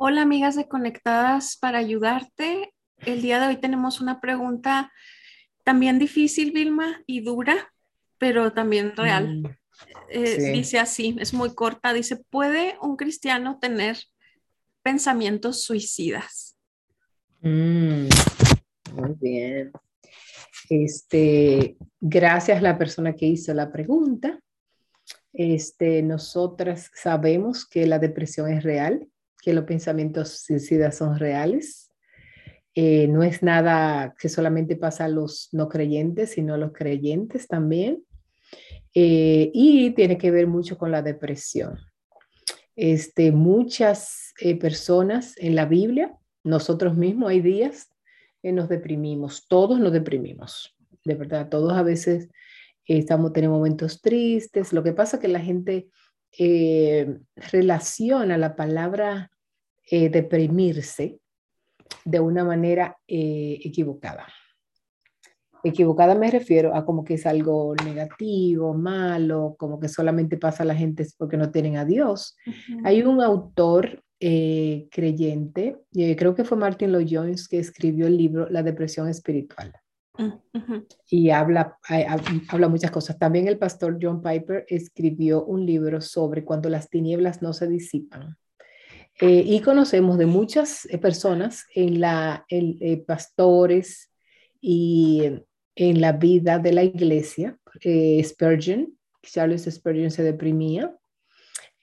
Hola amigas de Conectadas para ayudarte. El día de hoy tenemos una pregunta también difícil, Vilma, y dura, pero también real. Mm, Eh, sí. dice así, es muy corta, dice, ¿puede un cristiano tener pensamientos suicidas? Mm, muy bien. Este, gracias a la persona que hizo la pregunta. Este, nosotras sabemos que la depresión es real, que los pensamientos suicidas son reales. Eh, no es nada que solamente pasa a los no creyentes, sino a los creyentes también. Eh, y tiene que ver mucho con la depresión. Este, muchas eh, personas en la Biblia, nosotros mismos hay días que nos deprimimos, todos nos deprimimos, de verdad, todos a veces eh, estamos, tenemos momentos tristes. Lo que pasa es que la gente eh, relaciona la palabra eh, deprimirse de una manera eh, equivocada. Equivocada me refiero a como que es algo negativo, malo, como que solamente pasa a la gente porque no tienen a Dios. Hay un autor eh, creyente, eh, creo que fue Martin Lloyd Jones, que escribió el libro La depresión espiritual y habla, hay- habla muchas cosas. También el pastor John Piper escribió un libro sobre cuando las tinieblas no se disipan. Eh, y conocemos de muchas eh, personas en la, en, eh, pastores y en la vida de la iglesia. Eh, Spurgeon, Charles Spurgeon se deprimía,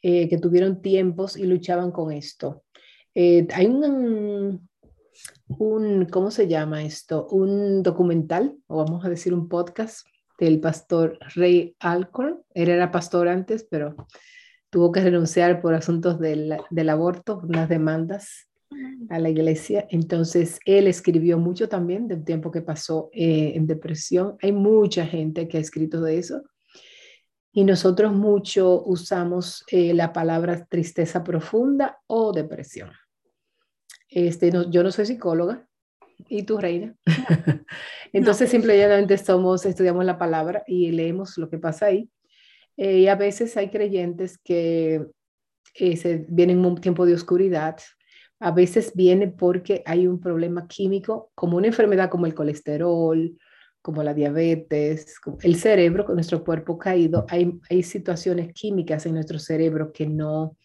eh, que tuvieron tiempos y luchaban con esto. Eh, hay un, un, ¿cómo se llama esto? Un documental, o vamos a decir un podcast del pastor Ray Alcorn. Él era pastor antes, pero tuvo que renunciar por asuntos del, del aborto, unas demandas a la iglesia. Entonces, él escribió mucho también del tiempo que pasó eh, en depresión. Hay mucha gente que ha escrito de eso. Y nosotros mucho usamos eh, la palabra tristeza profunda o depresión. Este, no, yo no soy psicóloga, ¿y tú, Reina? Entonces, simplemente somos, estudiamos la palabra y leemos lo que pasa ahí. Eh, y a veces hay creyentes que eh, se, vienen un tiempo de oscuridad. A veces viene porque hay un problema químico, como una enfermedad como el colesterol, como la diabetes, el cerebro, con nuestro cuerpo caído. Hay, hay situaciones químicas en nuestro cerebro que no,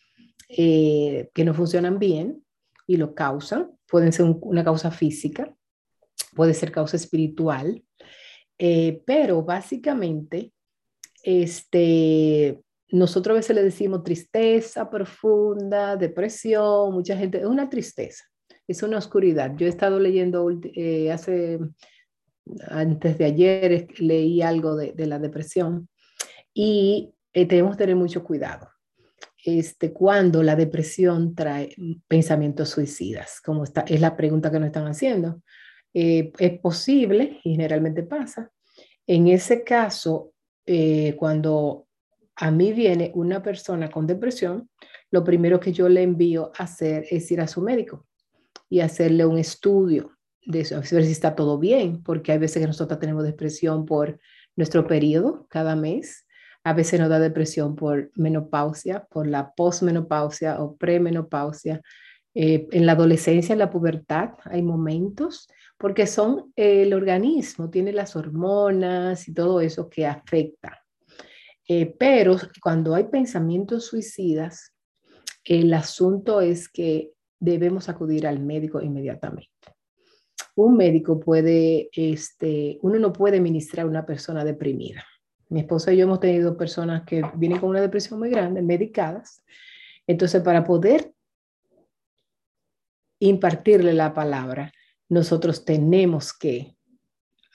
eh, que no funcionan bien y lo causan. Pueden ser un, una causa física, puede ser causa espiritual, eh, pero básicamente este, nosotros a veces le decimos tristeza profunda, depresión, mucha gente, es una tristeza, es una oscuridad. Yo he estado leyendo eh, hace, antes de ayer, leí algo de, la depresión y eh, tenemos que tener mucho cuidado. Este, cuando la depresión trae pensamientos suicidas, como está, es la pregunta que nos están haciendo. Eh, es posible, y generalmente pasa, en ese caso, eh, cuando a mí viene una persona con depresión, lo primero que yo le envío a hacer es ir a su médico y hacerle un estudio de eso, ver si está todo bien, porque hay veces que nosotros tenemos depresión por nuestro periodo cada mes, a veces nos da depresión por menopausia, por la posmenopausia o premenopausia. Eh, en la adolescencia, en la pubertad, hay momentos, porque son eh, el organismo, tiene las hormonas y todo eso que afecta. Eh, pero cuando hay pensamientos suicidas, el asunto es que debemos acudir al médico inmediatamente. Un médico puede, este, uno no puede ministrar a una persona deprimida. Mi esposa y yo hemos tenido personas que vienen con una depresión muy grande, medicadas. Entonces, para poder impartirle la palabra, nosotros tenemos que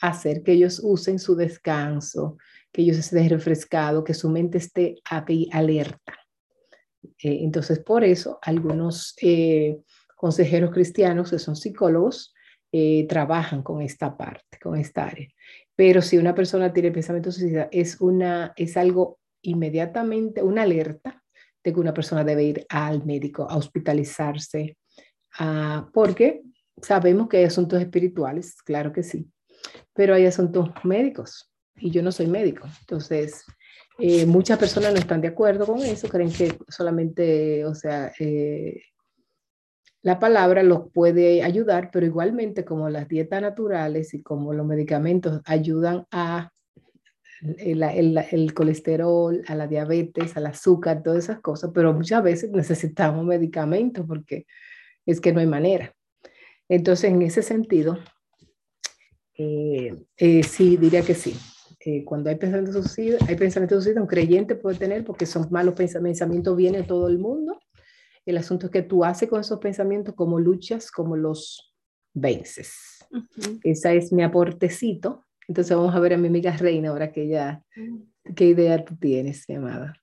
hacer que ellos usen su descanso, que ellos estén refrescados, que su mente esté alerta. Eh, entonces, por eso, algunos eh, consejeros cristianos que son psicólogos eh, trabajan con esta parte, con esta área. Pero si una persona tiene pensamiento suicida, es, una, es algo inmediatamente, una alerta de que una persona debe ir al médico a hospitalizarse, uh, porque sabemos que hay asuntos espirituales, claro que sí, pero hay asuntos médicos y yo no soy médico. Entonces, eh, muchas personas no están de acuerdo con eso, creen que solamente, o sea, eh, la palabra los puede ayudar, pero igualmente como las dietas naturales y como los medicamentos ayudan a el, el, colesterol, a la diabetes, al azúcar, todas esas cosas, pero muchas veces necesitamos medicamentos porque es que no hay manera. Entonces, en ese sentido, eh, eh, sí, diría que sí. Eh, cuando hay pensamientos suicidas, hay pensamientos suicidas, un creyente puede tener porque son malos pensamientos, pensamientos vienen todo el mundo el asunto es que tú haces con esos pensamientos, como luchas, como los vences. Ese es mi aportecito. Entonces vamos a ver a mi amiga Reina ahora que ya, mm. ¿qué idea tú tienes, mi amada?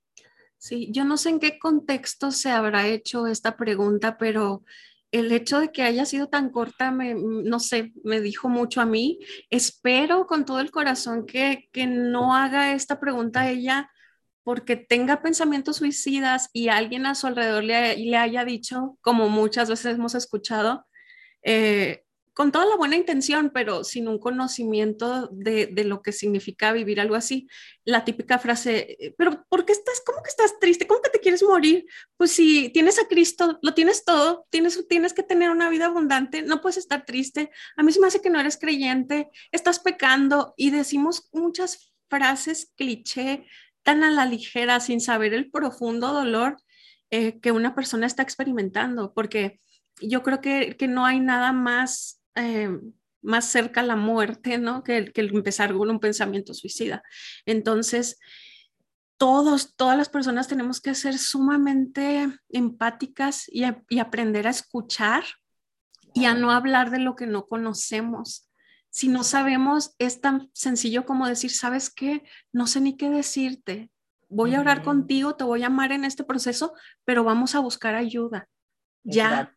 Sí, yo no sé en qué contexto se habrá hecho esta pregunta, pero el hecho de que haya sido tan corta, me, no sé, me dijo mucho a mí. Espero con todo el corazón que, que no haga esta pregunta ella porque tenga pensamientos suicidas y alguien a su alrededor le, le haya dicho, como muchas veces hemos escuchado, eh, con toda la buena intención, pero sin un conocimiento de, de, lo que significa vivir algo así. La típica frase, eh, pero ¿por qué estás, cómo que estás triste? ¿Cómo que te quieres morir? Pues si tienes a Cristo, lo tienes todo, tienes, tienes que tener una vida abundante, no puedes estar triste. A mí se me hace que no eres creyente, estás pecando y decimos muchas frases cliché tan a la ligera sin saber el profundo dolor eh, que una persona está experimentando, porque yo creo que, no hay nada más, eh, más cerca a la muerte, ¿no? Que, que empezar con un pensamiento suicida. Entonces, todos, todas las personas tenemos que ser sumamente empáticas y, y aprender a escuchar y a no hablar de lo que no conocemos si no sabemos, es tan sencillo como decir, ¿sabes qué? No sé ni qué decirte. Voy a orar contigo, te voy a amar en este proceso, pero vamos a buscar ayuda. Ya.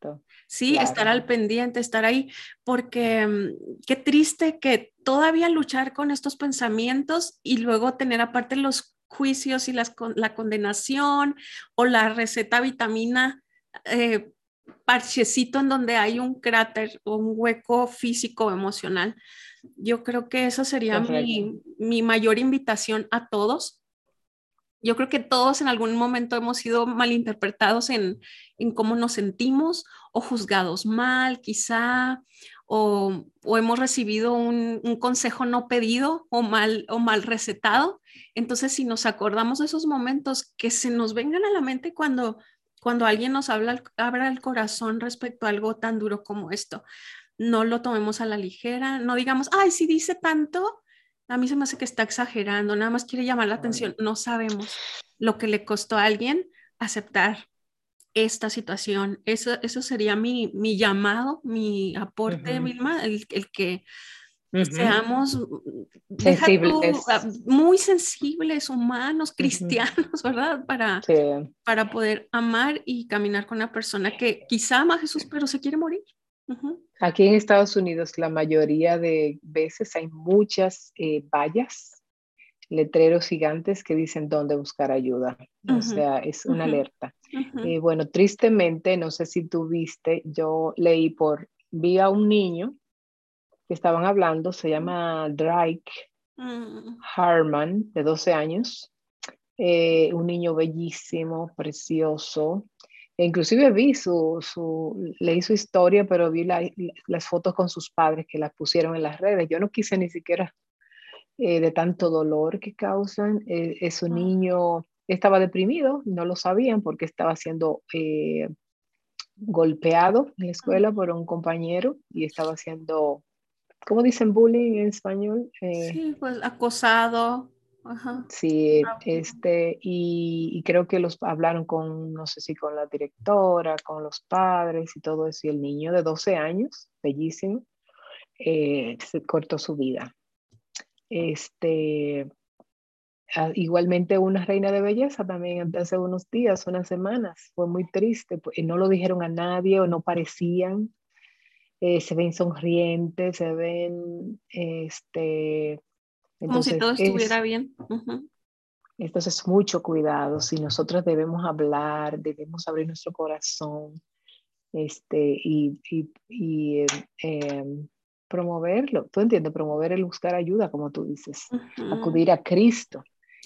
Sí, estar al pendiente, estar ahí, porque mm, qué triste que todavía luchar con estos pensamientos y luego tener aparte los juicios y las, la condenación o la receta vitamina eh, parchecito en donde hay un cráter o un hueco físico emocional. Yo creo que esa sería mi, mi, mayor invitación a todos. Yo creo que todos en algún momento hemos sido malinterpretados en, en cómo nos sentimos o juzgados mal, quizá, o, o hemos recibido un, un, consejo no pedido o mal, o mal recetado. Entonces, si nos acordamos de esos momentos que se nos vengan a la mente cuando cuando alguien nos habla, abra el corazón respecto a algo tan duro como esto. No lo tomemos a la ligera, no digamos, ay, si dice tanto, a mí se me hace que está exagerando, nada más quiere llamar la atención. No sabemos lo que le costó a alguien aceptar esta situación. Eso, eso sería mi, mi llamado, mi aporte, Vilma, el, el que seamos sensibles. Ah, muy sensibles, humanos, cristianos, ¿verdad? Para, para poder amar y caminar con una persona que quizá ama a Jesús, pero se quiere morir. Aquí en Estados Unidos, la mayoría de veces hay muchas eh, vallas, letreros gigantes que dicen dónde buscar ayuda. O sea, es una alerta. Eh, bueno, tristemente, no sé si tú viste, yo leí por, vi a un niño que estaban hablando se llama Drake mm. Harman, de 12 años. Eh, un niño bellísimo, precioso. Inclusive vi su, su, leí su historia, pero vi las fotos con sus padres que las pusieron en las redes. Yo no quise ni siquiera eh, de tanto dolor que causan. Eh, es un ah. niño, estaba deprimido, no lo sabían porque estaba siendo golpeado en la escuela por un compañero y estaba siendo ¿cómo dicen bullying en español? Eh, sí, pues acosado. Sí, este, y, creo que los hablaron con, no sé si con la directora, con los padres y todo eso, y el niño de 12 años, bellísimo, eh, se cortó su vida. Este, ah, igualmente una reina de belleza también hace unos días, unas semanas, fue muy triste, pues, no lo dijeron a nadie o no parecían, eh, se ven sonrientes, se ven, este... Como si todo estuviera bien. Entonces, mucho cuidado. Si nosotros debemos hablar, debemos abrir nuestro corazón este, y, y, em, em, promoverlo. ¿Tú entiendes? Promover el buscar ayuda, como tú dices. Acudir a Cristo.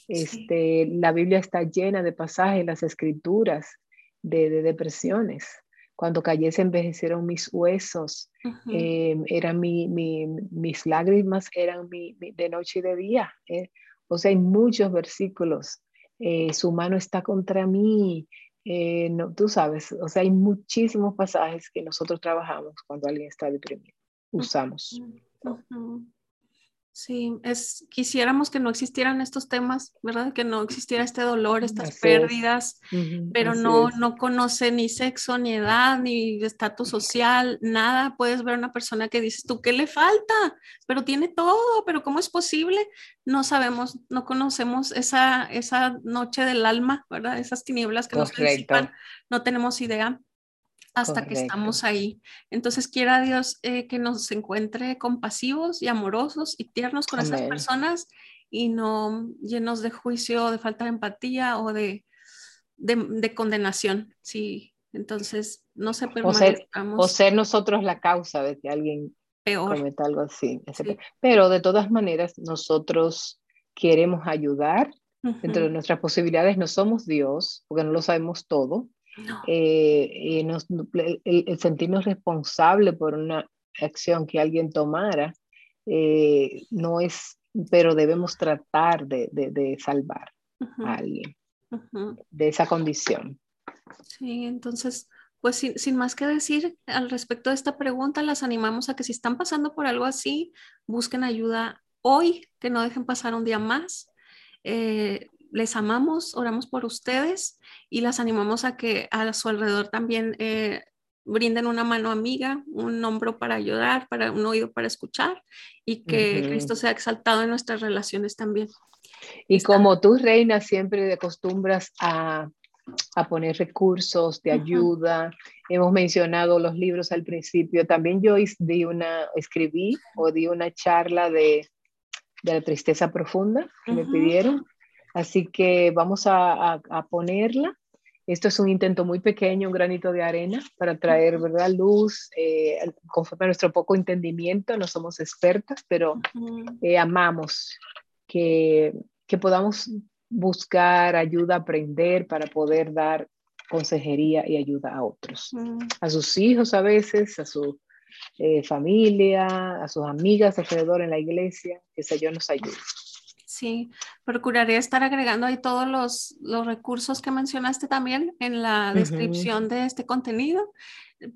Este, La Biblia está llena de pasajes, las escrituras de, de depresiones cuando callé se envejecieron mis huesos, em, eran mi, mis lágrimas eran mi, de noche y de día. ¿eh? O sea, hay muchos versículos. Eh, su mano está contra mí. Eh, no, tú sabes, o sea, hay muchísimos pasajes que nosotros trabajamos cuando alguien está deprimido. Usamos. Sí, es, quisiéramos que no existieran estos temas, ¿verdad? Que no existiera este dolor, estas pérdidas, pero no, no conoce ni sexo, ni edad, ni estatus social, nada. Puedes ver una persona que dices, ¿tú qué le falta? Pero tiene todo, pero ¿cómo es posible? No sabemos, no conocemos esa, esa noche del alma, ¿verdad? Esas tinieblas que nos disipan, no tenemos idea hasta que estamos ahí. Entonces, quiera Dios eh, que nos encuentre compasivos y amorosos y tiernos con esas personas y no llenos de juicio, de falta de empatía o de, de, condenación. Sí, entonces no se permanezcamos. O ser, nosotros la causa de que alguien Peor. cometa algo así. Pero de todas maneras, nosotros queremos ayudar. Dentro de nuestras posibilidades no somos Dios, porque no lo sabemos todo, eh, el, sentirnos responsable por una acción que alguien tomara eh, no es, pero debemos tratar de, de, salvar a alguien de esa condición. Sí, entonces, pues sin, sin, más que decir al respecto de esta pregunta, las animamos a que si están pasando por algo así, busquen ayuda hoy, que no dejen pasar un día más. Eh, les amamos, oramos por ustedes y las animamos a que a su alrededor también eh, brinden una mano amiga, un hombro para ayudar, para un oído para escuchar y que Cristo sea exaltado en nuestras relaciones también. Y como tú, Reina, siempre acostumbras a, a poner recursos de ayuda, hemos mencionado los libros al principio, también yo di una, escribí o di una charla de, de la tristeza profunda que me pidieron Así que vamos a, ponerla. Esto es un intento muy pequeño, un granito de arena para traer ¿verdad? luz, eh, conforme a nuestro poco entendimiento, no somos expertas, pero eh, amamos que, podamos buscar ayuda, aprender para poder dar consejería y ayuda a otros, a sus hijos a veces, a su eh, familia, a sus amigas alrededor en la iglesia, que ese Señor nos ayude. Sí, procuraré estar agregando ahí todos los, recursos que mencionaste también en la descripción de este contenido.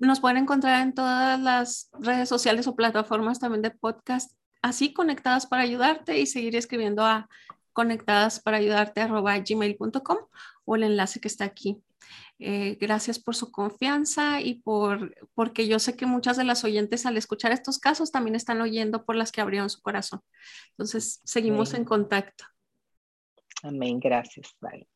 Nos pueden encontrar en todas las redes sociales o plataformas también de podcast, así conectadas para ayudarte y seguir escribiendo a conectadas para ayudarte gmail.com o el enlace que está aquí. Eh, gracias por su confianza y por porque yo sé que muchas de las oyentes al escuchar estos casos también están oyendo por las que abrieron su corazón. Entonces, seguimos en contacto. Amén, gracias. Bye.